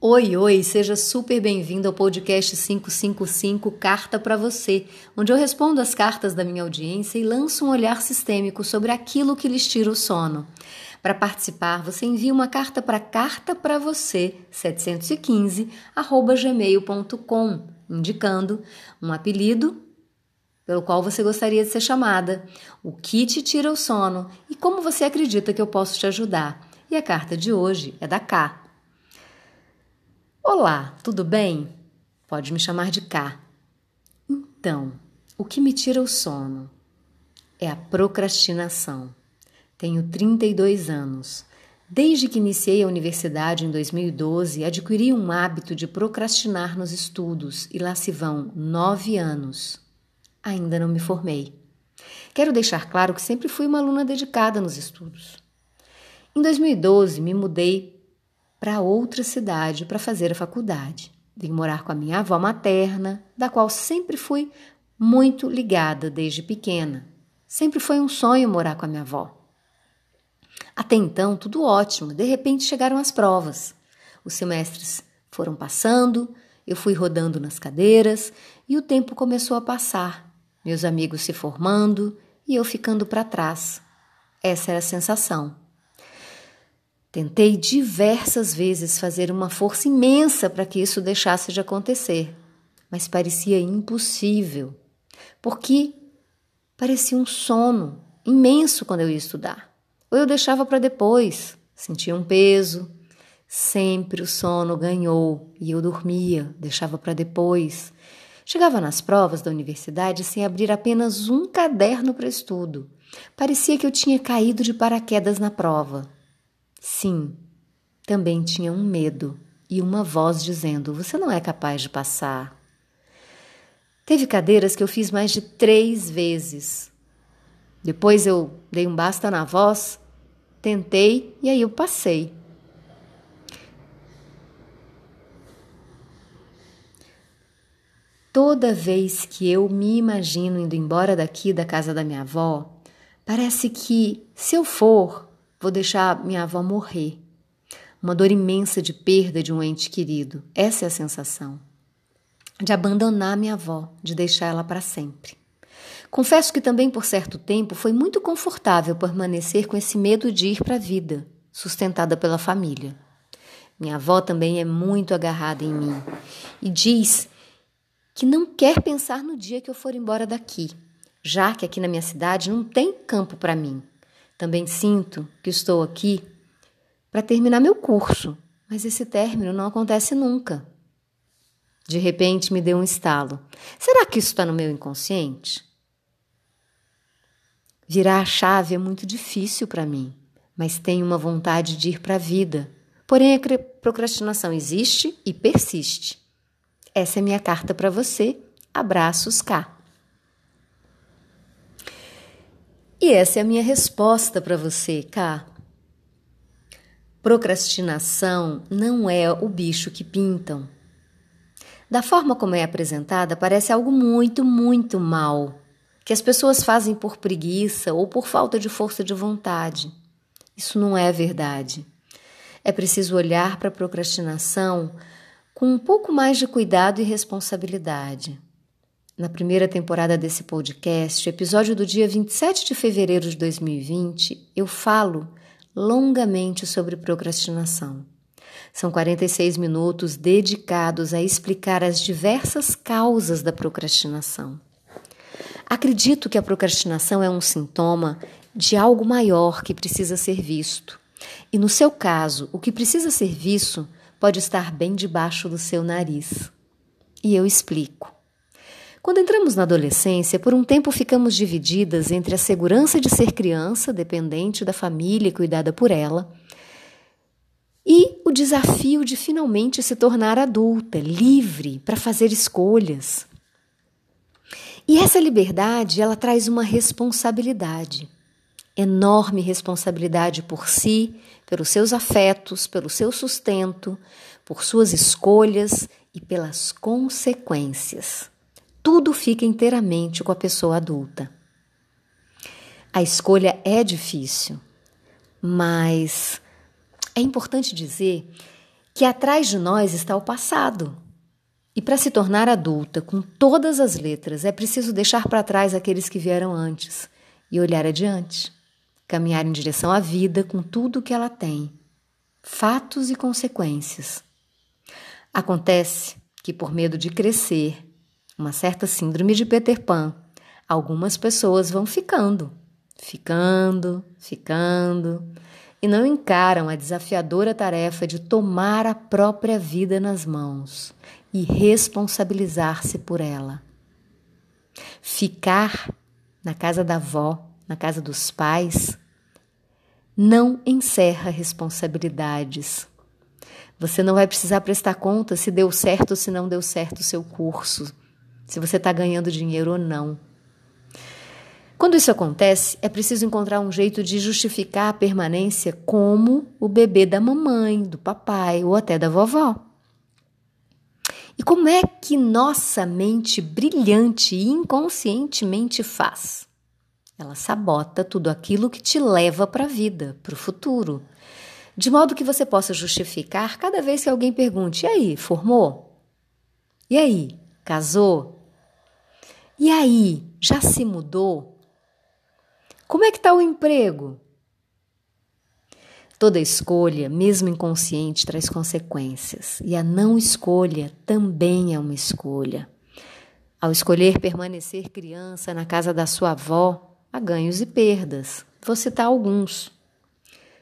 Oi, oi, seja super bem-vindo ao podcast 555 Carta para você, onde eu respondo as cartas da minha audiência e lanço um olhar sistêmico sobre aquilo que lhes tira o sono. Para participar, você envia uma carta para carta para você 715 gmail.com, indicando um apelido pelo qual você gostaria de ser chamada, o que te tira o sono e como você acredita que eu posso te ajudar. E a carta de hoje é da K. Olá, tudo bem? Pode me chamar de K. Então, o que me tira o sono é a procrastinação. Tenho 32 anos. Desde que iniciei a universidade em 2012, adquiri um hábito de procrastinar nos estudos e lá se vão nove anos. Ainda não me formei. Quero deixar claro que sempre fui uma aluna dedicada nos estudos. Em 2012, me mudei para outra cidade para fazer a faculdade. Vim morar com a minha avó materna, da qual sempre fui muito ligada desde pequena. Sempre foi um sonho morar com a minha avó. Até então, tudo ótimo. De repente chegaram as provas. Os semestres foram passando, eu fui rodando nas cadeiras e o tempo começou a passar. Meus amigos se formando e eu ficando para trás. Essa era a sensação. Tentei diversas vezes fazer uma força imensa para que isso deixasse de acontecer, mas parecia impossível, porque parecia um sono imenso quando eu ia estudar. Ou eu deixava para depois, sentia um peso. Sempre o sono ganhou e eu dormia, deixava para depois. Chegava nas provas da universidade sem abrir apenas um caderno para estudo. Parecia que eu tinha caído de paraquedas na prova. Sim, também tinha um medo e uma voz dizendo: Você não é capaz de passar. Teve cadeiras que eu fiz mais de três vezes. Depois eu dei um basta na voz, tentei e aí eu passei. Toda vez que eu me imagino indo embora daqui da casa da minha avó, parece que, se eu for, Vou deixar minha avó morrer. Uma dor imensa de perda de um ente querido. Essa é a sensação. De abandonar minha avó, de deixar ela para sempre. Confesso que também por certo tempo foi muito confortável permanecer com esse medo de ir para a vida, sustentada pela família. Minha avó também é muito agarrada em mim e diz que não quer pensar no dia que eu for embora daqui, já que aqui na minha cidade não tem campo para mim. Também sinto que estou aqui para terminar meu curso, mas esse término não acontece nunca. De repente me deu um estalo. Será que isso está no meu inconsciente? Virar a chave é muito difícil para mim, mas tenho uma vontade de ir para a vida. Porém, a procrastinação existe e persiste. Essa é minha carta para você. Abraços cá. E essa é a minha resposta para você, Cá. Procrastinação não é o bicho que pintam. Da forma como é apresentada, parece algo muito, muito mal, que as pessoas fazem por preguiça ou por falta de força de vontade. Isso não é verdade. É preciso olhar para a procrastinação com um pouco mais de cuidado e responsabilidade na primeira temporada desse podcast, episódio do dia 27 de fevereiro de 2020, eu falo longamente sobre procrastinação. São 46 minutos dedicados a explicar as diversas causas da procrastinação. Acredito que a procrastinação é um sintoma de algo maior que precisa ser visto. E no seu caso, o que precisa ser visto pode estar bem debaixo do seu nariz. E eu explico. Quando entramos na adolescência, por um tempo ficamos divididas entre a segurança de ser criança, dependente da família e cuidada por ela, e o desafio de finalmente se tornar adulta, livre para fazer escolhas. E essa liberdade, ela traz uma responsabilidade, enorme responsabilidade por si, pelos seus afetos, pelo seu sustento, por suas escolhas e pelas consequências tudo fica inteiramente com a pessoa adulta. A escolha é difícil, mas é importante dizer que atrás de nós está o passado. E para se tornar adulta com todas as letras, é preciso deixar para trás aqueles que vieram antes e olhar adiante, caminhar em direção à vida com tudo o que ela tem, fatos e consequências. Acontece que, por medo de crescer, uma certa síndrome de Peter Pan, algumas pessoas vão ficando, ficando, ficando, e não encaram a desafiadora tarefa de tomar a própria vida nas mãos e responsabilizar-se por ela. Ficar na casa da avó, na casa dos pais, não encerra responsabilidades. Você não vai precisar prestar conta se deu certo ou se não deu certo o seu curso, se você está ganhando dinheiro ou não. Quando isso acontece, é preciso encontrar um jeito de justificar a permanência como o bebê da mamãe, do papai ou até da vovó. E como é que nossa mente brilhante e inconscientemente faz? Ela sabota tudo aquilo que te leva para a vida, para o futuro, de modo que você possa justificar cada vez que alguém pergunte: e aí, formou? E aí, casou? E aí, já se mudou? Como é que está o emprego? Toda escolha, mesmo inconsciente, traz consequências, e a não escolha também é uma escolha. Ao escolher permanecer criança na casa da sua avó, há ganhos e perdas. Vou citar alguns.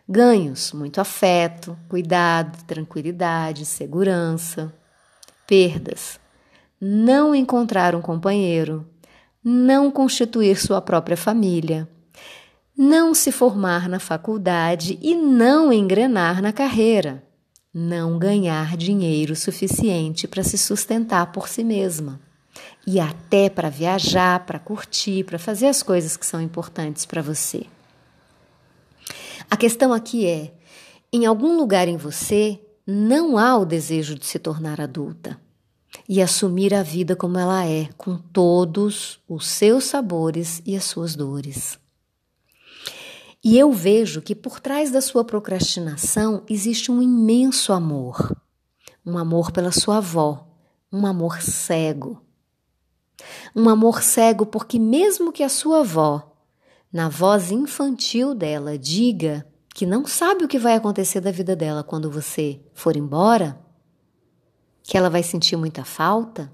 Ganhos: muito afeto, cuidado, tranquilidade, segurança. Perdas: não encontrar um companheiro, não constituir sua própria família, não se formar na faculdade e não engrenar na carreira, não ganhar dinheiro suficiente para se sustentar por si mesma e até para viajar, para curtir, para fazer as coisas que são importantes para você. A questão aqui é: em algum lugar em você não há o desejo de se tornar adulta e assumir a vida como ela é, com todos os seus sabores e as suas dores. E eu vejo que por trás da sua procrastinação existe um imenso amor. Um amor pela sua avó, um amor cego. Um amor cego porque, mesmo que a sua avó, na voz infantil dela, diga que não sabe o que vai acontecer da vida dela quando você for embora, que ela vai sentir muita falta,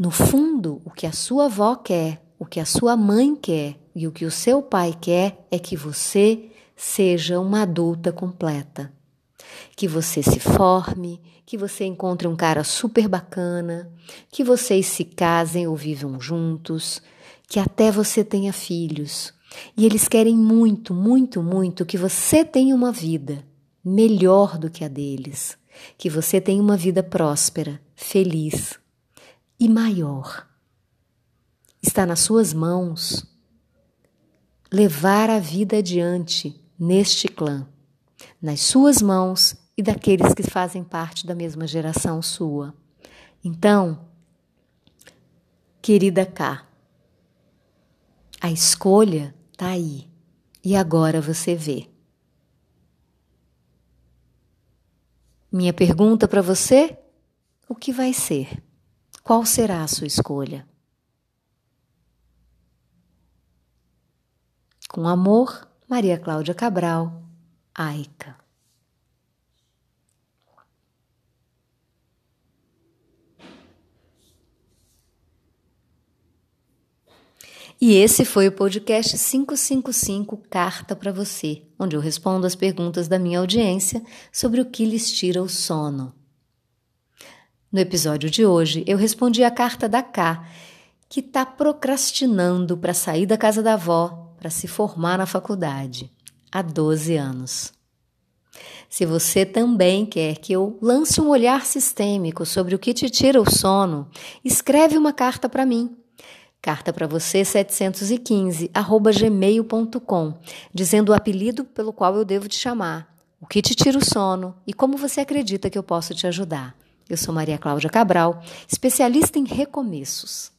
no fundo, o que a sua avó quer, o que a sua mãe quer, e o que o seu pai quer é que você seja uma adulta completa. Que você se forme, que você encontre um cara super bacana, que vocês se casem ou vivam juntos, que até você tenha filhos. E eles querem muito, muito, muito que você tenha uma vida melhor do que a deles, que você tenha uma vida próspera, feliz e maior. Está nas suas mãos levar a vida adiante neste clã, nas suas mãos e daqueles que fazem parte da mesma geração sua. Então, querida K, a escolha está aí e agora você vê. Minha pergunta para você: o que vai ser? Qual será a sua escolha? Com amor, Maria Cláudia Cabral, Aica. E esse foi o podcast 555 Carta para você, onde eu respondo as perguntas da minha audiência sobre o que lhes tira o sono. No episódio de hoje, eu respondi a carta da K, que está procrastinando para sair da casa da avó para se formar na faculdade há 12 anos. Se você também quer que eu lance um olhar sistêmico sobre o que te tira o sono, escreve uma carta para mim. Carta para você 715 arroba gmail.com, dizendo o apelido pelo qual eu devo te chamar, o que te tira o sono e como você acredita que eu posso te ajudar. Eu sou Maria Cláudia Cabral, especialista em recomeços.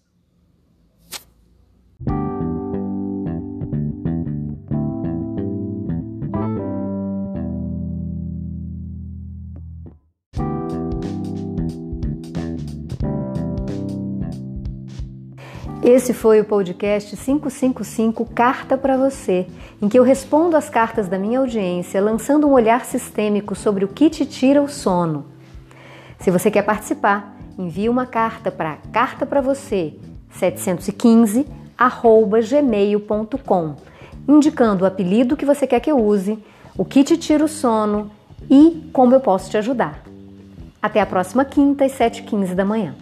Esse foi o podcast 555 Carta para Você, em que eu respondo as cartas da minha audiência, lançando um olhar sistêmico sobre o que te tira o sono. Se você quer participar, envie uma carta para carta para você 715 gmail.com, indicando o apelido que você quer que eu use, o que te tira o sono e como eu posso te ajudar. Até a próxima quinta às 7h15 da manhã.